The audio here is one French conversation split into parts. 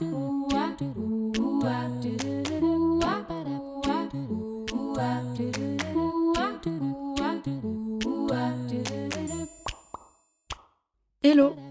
do do do do do do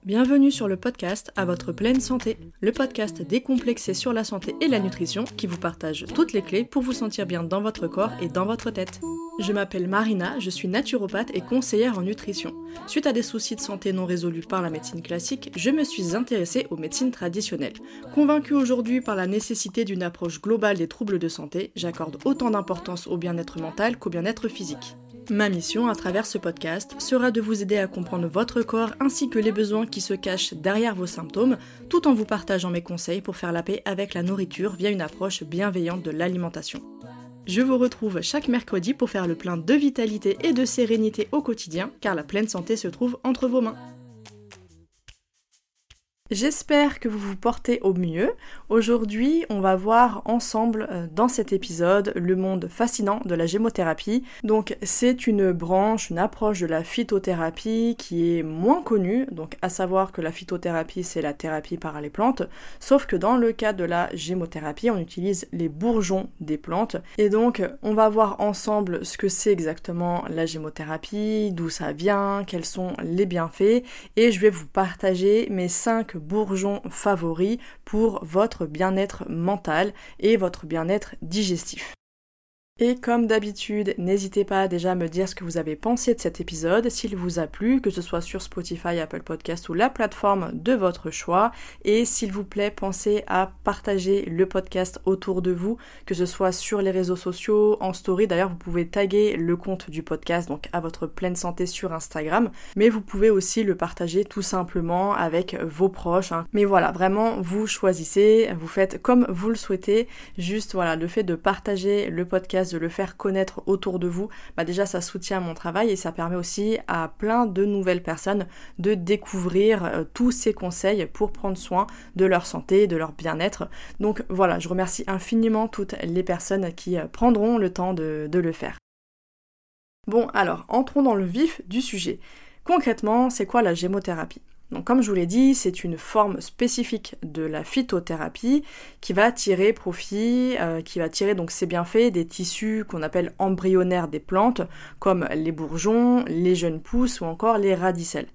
bienvenue sur le podcast À votre pleine santé, le podcast décomplexé sur la santé et la nutrition qui vous partage toutes les clés pour vous sentir bien dans votre corps et dans votre tête. Je m'appelle Marina, je suis naturopathe et conseillère en nutrition. Suite à des soucis de santé non résolus par la médecine classique, je me suis intéressée aux médecines traditionnelles. Convaincue aujourd'hui par la nécessité d'une approche globale des troubles de santé, j'accorde autant d'importance au bien-être mental qu'au bien-être physique. Ma mission à travers ce podcast sera de vous aider à comprendre votre corps ainsi que les besoins qui se cachent derrière vos symptômes, tout en vous partageant mes conseils pour faire la paix avec la nourriture via une approche bienveillante de l'alimentation. Je vous retrouve chaque mercredi pour faire le plein de vitalité et de sérénité au quotidien, car la pleine santé se trouve entre vos mains. J'espère que vous vous portez au mieux. Aujourd'hui, on va voir ensemble euh, dans cet épisode le monde fascinant de la gémothérapie. Donc, c'est une branche, une approche de la phytothérapie qui est moins connue. Donc, à savoir que la phytothérapie, c'est la thérapie par les plantes. Sauf que dans le cas de la gémothérapie, on utilise les bourgeons des plantes. Et donc, on va voir ensemble ce que c'est exactement la gémothérapie, d'où ça vient, quels sont les bienfaits. Et je vais vous partager mes 5 bourgeons favoris pour votre bien-être mental et votre bien-être digestif. Et comme d'habitude, n'hésitez pas déjà à me dire ce que vous avez pensé de cet épisode, s'il vous a plu, que ce soit sur Spotify, Apple Podcast ou la plateforme de votre choix. Et s'il vous plaît, pensez à partager le podcast autour de vous, que ce soit sur les réseaux sociaux, en story. D'ailleurs, vous pouvez taguer le compte du podcast, donc à votre pleine santé sur Instagram. Mais vous pouvez aussi le partager tout simplement avec vos proches. Hein. Mais voilà, vraiment, vous choisissez, vous faites comme vous le souhaitez. Juste voilà, le fait de partager le podcast de le faire connaître autour de vous, bah déjà ça soutient mon travail et ça permet aussi à plein de nouvelles personnes de découvrir euh, tous ces conseils pour prendre soin de leur santé, de leur bien-être. Donc voilà, je remercie infiniment toutes les personnes qui euh, prendront le temps de, de le faire. Bon alors, entrons dans le vif du sujet. Concrètement, c'est quoi la gémothérapie? Donc comme je vous l'ai dit, c'est une forme spécifique de la phytothérapie qui va tirer profit, euh, qui va tirer donc ses bienfaits des tissus qu'on appelle embryonnaires des plantes, comme les bourgeons, les jeunes pousses ou encore les radicelles.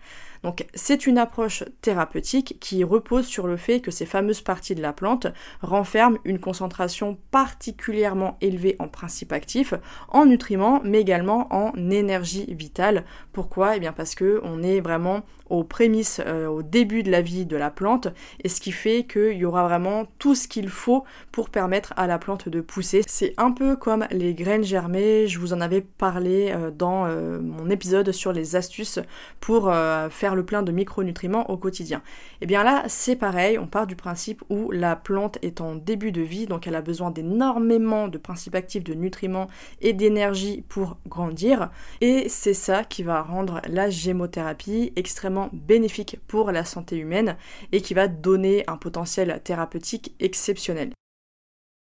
Donc c'est une approche thérapeutique qui repose sur le fait que ces fameuses parties de la plante renferment une concentration particulièrement élevée en principes actifs, en nutriments, mais également en énergie vitale. Pourquoi? Eh bien parce que on est vraiment aux prémices, euh, au début de la vie de la plante, et ce qui fait qu'il y aura vraiment tout ce qu'il faut pour permettre à la plante de pousser. C'est un peu comme les graines germées, je vous en avais parlé euh, dans euh, mon épisode sur les astuces pour faire le plein de micronutriments au quotidien. Et eh bien là, c'est pareil, on part du principe où la plante est en début de vie, donc elle a besoin d'énormément de principes actifs, de nutriments et d'énergie pour grandir, et c'est ça qui va rendre la gémothérapie extrêmement bénéfique pour la santé humaine et qui va donner un potentiel thérapeutique exceptionnel.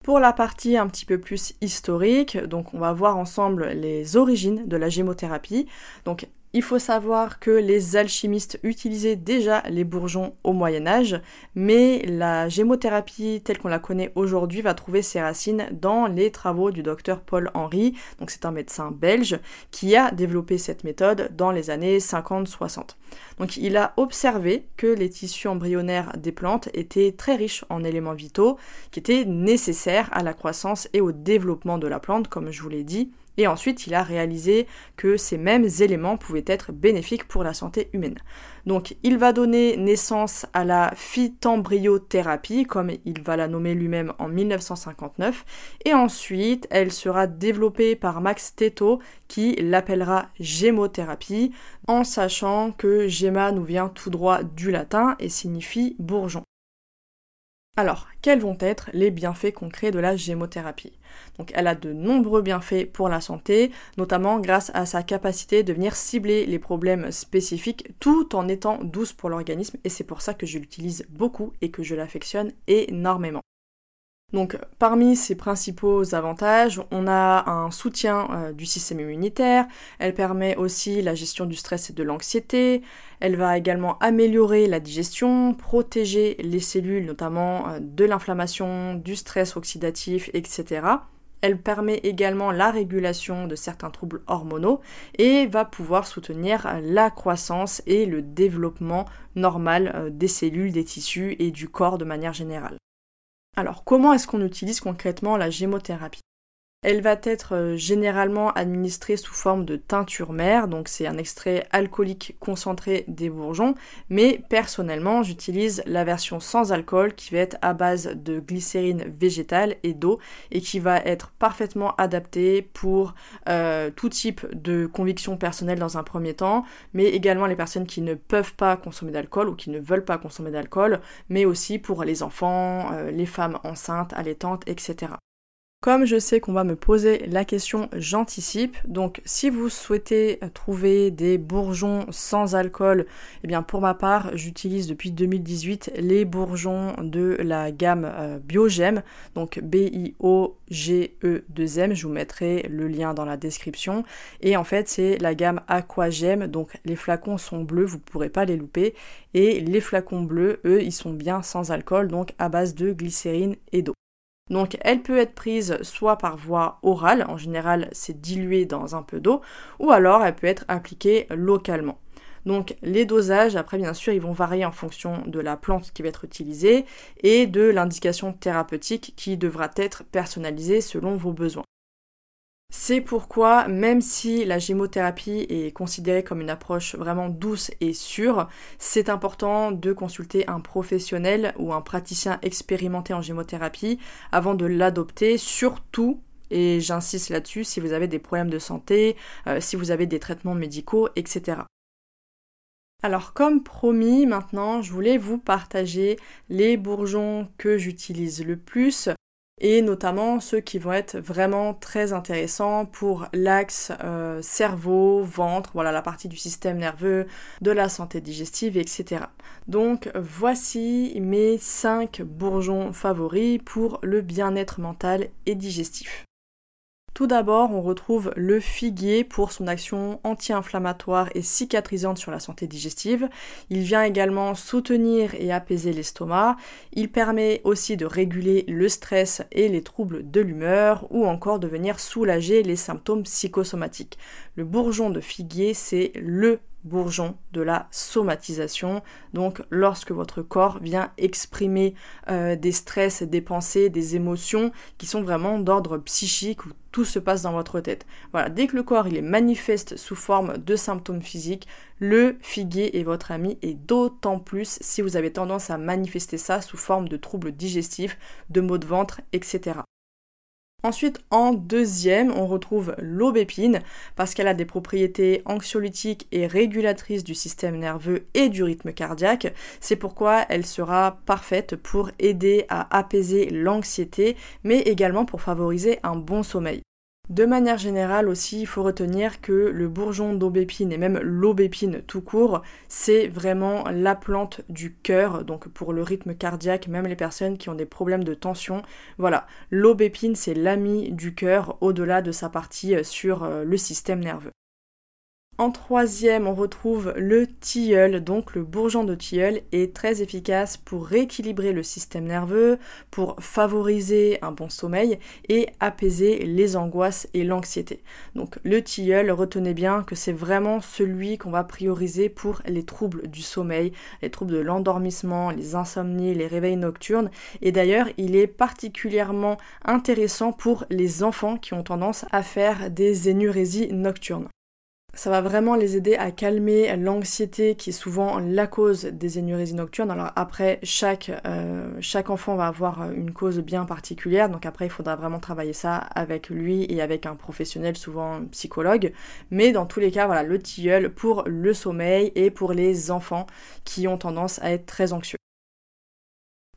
Pour la partie un petit peu plus historique, donc on va voir ensemble les origines de la gémothérapie. Donc il faut savoir que les alchimistes utilisaient déjà les bourgeons au Moyen Âge, mais la gémothérapie telle qu'on la connaît aujourd'hui va trouver ses racines dans les travaux du docteur Paul Henry, donc c'est un médecin belge qui a développé cette méthode dans les années 50-60. Donc il a observé que les tissus embryonnaires des plantes étaient très riches en éléments vitaux qui étaient nécessaires à la croissance et au développement de la plante, comme je vous l'ai dit, et ensuite, il a réalisé que ces mêmes éléments pouvaient être bénéfiques pour la santé humaine. Donc, il va donner naissance à la phytembryothérapie, comme il va la nommer lui-même en 1959. Et ensuite, elle sera développée par Max Teto, qui l'appellera gémothérapie, en sachant que géma nous vient tout droit du latin et signifie bourgeon. Alors, quels vont être les bienfaits concrets de la gémothérapie? Donc, elle a de nombreux bienfaits pour la santé, notamment grâce à sa capacité de venir cibler les problèmes spécifiques tout en étant douce pour l'organisme, et c'est pour ça que je l'utilise beaucoup et que je l'affectionne énormément. Donc parmi ses principaux avantages, on a un soutien euh, du système immunitaire, elle permet aussi la gestion du stress et de l'anxiété, elle va également améliorer la digestion, protéger les cellules notamment euh, de l'inflammation, du stress oxydatif, etc. Elle permet également la régulation de certains troubles hormonaux et va pouvoir soutenir la croissance et le développement normal euh, des cellules, des tissus et du corps de manière générale. Alors comment est-ce qu'on utilise concrètement la gémothérapie? Elle va être euh, généralement administrée sous forme de teinture mère, donc c'est un extrait alcoolique concentré des bourgeons, mais personnellement j'utilise la version sans alcool qui va être à base de glycérine végétale et d'eau et qui va être parfaitement adaptée pour euh, tout type de conviction personnelle dans un premier temps, mais également les personnes qui ne peuvent pas consommer d'alcool ou qui ne veulent pas consommer d'alcool, mais aussi pour les enfants, euh, les femmes enceintes, allaitantes, etc. Comme je sais qu'on va me poser la question, j'anticipe. Donc si vous souhaitez trouver des bourgeons sans alcool, eh bien pour ma part, j'utilise depuis 2018 les bourgeons de la gamme euh, Biogem, donc B-I-O-G-E-2-M. Je vous mettrai le lien dans la description. Et en fait, c'est la gamme Aquagem, donc les flacons sont bleus, vous ne pourrez pas les louper. Et les flacons bleus, eux, ils sont bien sans alcool, donc à base de glycérine et d'eau. Donc elle peut être prise soit par voie orale, en général c'est dilué dans un peu d'eau, ou alors elle peut être appliquée localement. Donc les dosages, après bien sûr, ils vont varier en fonction de la plante qui va être utilisée et de l'indication thérapeutique qui devra être personnalisée selon vos besoins. C'est pourquoi, même si la gémothérapie est considérée comme une approche vraiment douce et sûre, c'est important de consulter un professionnel ou un praticien expérimenté en gémothérapie avant de l'adopter, surtout et j'insiste là-dessus si vous avez des problèmes de santé, euh, si vous avez des traitements médicaux, etc. Alors comme promis, maintenant je voulais vous partager les bourgeons que j'utilise le plus et notamment ceux qui vont être vraiment très intéressants pour l'axe euh, cerveau, ventre, voilà la partie du système nerveux, de la santé digestive, etc. Donc voici mes 5 bourgeons favoris pour le bien-être mental et digestif. Tout d'abord, on retrouve le figuier pour son action anti-inflammatoire et cicatrisante sur la santé digestive. Il vient également soutenir et apaiser l'estomac. Il permet aussi de réguler le stress et les troubles de l'humeur ou encore de venir soulager les symptômes psychosomatiques. Le bourgeon de figuier, c'est le bourgeon de la somatisation. Donc lorsque votre corps vient exprimer euh, des stress, des pensées, des émotions qui sont vraiment d'ordre psychique où tout se passe dans votre tête. Voilà, dès que le corps il est manifeste sous forme de symptômes physiques, le figuier est votre ami et d'autant plus si vous avez tendance à manifester ça sous forme de troubles digestifs, de maux de ventre, etc. Ensuite, en deuxième, on retrouve l'aubépine parce qu'elle a des propriétés anxiolytiques et régulatrices du système nerveux et du rythme cardiaque. C'est pourquoi elle sera parfaite pour aider à apaiser l'anxiété, mais également pour favoriser un bon sommeil. De manière générale aussi, il faut retenir que le bourgeon d'aubépine et même l'aubépine tout court, c'est vraiment la plante du cœur, donc pour le rythme cardiaque, même les personnes qui ont des problèmes de tension. Voilà, l'aubépine c'est l'ami du cœur au-delà de sa partie sur euh, le système nerveux. En troisième, on retrouve le tilleul. Donc le bourgeon de tilleul est très efficace pour rééquilibrer le système nerveux, pour favoriser un bon sommeil et apaiser les angoisses et l'anxiété. Donc le tilleul, retenez bien que c'est vraiment celui qu'on va prioriser pour les troubles du sommeil, les troubles de l'endormissement, les insomnies, les réveils nocturnes. Et d'ailleurs, il est particulièrement intéressant pour les enfants qui ont tendance à faire des énurésies nocturnes. Ça va vraiment les aider à calmer l'anxiété qui est souvent la cause des énurésies nocturnes. Alors après, chaque, euh, chaque enfant va avoir une cause bien particulière, donc après il faudra vraiment travailler ça avec lui et avec un professionnel, souvent psychologue. Mais dans tous les cas, voilà, le tilleul pour le sommeil et pour les enfants qui ont tendance à être très anxieux.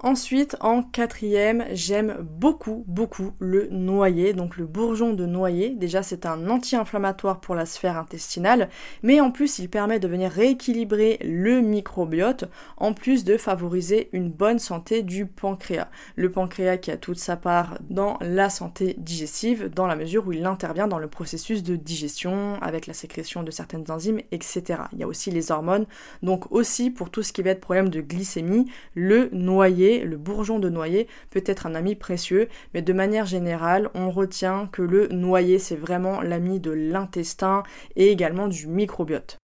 Ensuite, en quatrième, j'aime beaucoup, beaucoup le noyer, donc le bourgeon de noyer. Déjà, c'est un anti-inflammatoire pour la sphère intestinale, mais en plus, il permet de venir rééquilibrer le microbiote, en plus de favoriser une bonne santé du pancréas. Le pancréas qui a toute sa part dans la santé digestive, dans la mesure où il intervient dans le processus de digestion, avec la sécrétion de certaines enzymes, etc. Il y a aussi les hormones, donc aussi pour tout ce qui va être problème de glycémie, le noyer le bourgeon de noyer peut être un ami précieux, mais de manière générale, on retient que le noyer, c'est vraiment l'ami de l'intestin et également du microbiote.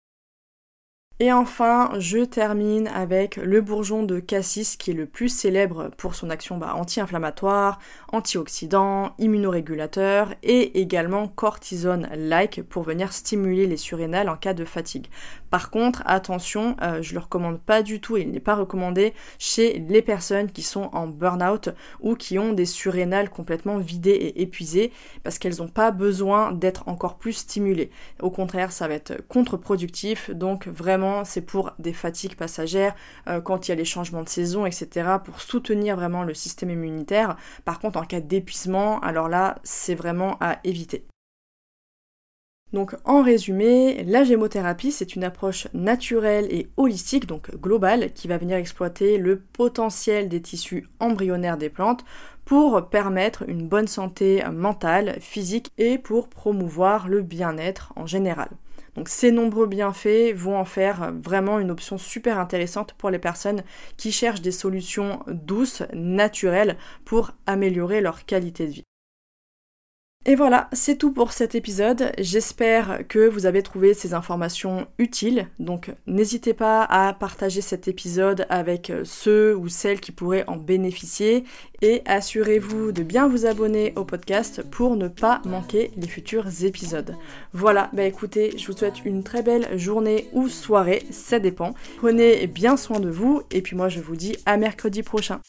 Et enfin, je termine avec le bourgeon de cassis qui est le plus célèbre pour son action bah, anti-inflammatoire, antioxydant, immunorégulateur et également cortisone-like pour venir stimuler les surrénales en cas de fatigue. Par contre, attention, euh, je ne le recommande pas du tout il n'est pas recommandé chez les personnes qui sont en burn-out ou qui ont des surrénales complètement vidées et épuisées parce qu'elles n'ont pas besoin d'être encore plus stimulées. Au contraire, ça va être contre-productif, donc c'est pour des fatigues passagères, euh, quand il y a les changements de saison, etc., pour soutenir vraiment le système immunitaire. Par contre, en cas d'épuisement, alors là, c'est vraiment à éviter. Donc en résumé, la gémothérapie, c'est une approche naturelle et holistique, donc globale, qui va venir exploiter le potentiel des tissus embryonnaires des plantes pour permettre une bonne santé mentale, physique et pour promouvoir le bien-être en général. Donc ces nombreux bienfaits vont en faire vraiment une option super intéressante pour les personnes qui cherchent des solutions douces, naturelles pour améliorer leur qualité de vie. Et voilà, c'est tout pour cet épisode. J'espère que vous avez trouvé ces informations utiles. Donc n'hésitez pas à partager cet épisode avec ceux ou celles qui pourraient en bénéficier. Et assurez-vous de bien vous abonner au podcast pour ne pas manquer les futurs épisodes. Voilà, bah écoutez, je vous souhaite une très belle journée ou soirée, ça dépend. Prenez bien soin de vous et puis moi je vous dis à mercredi prochain.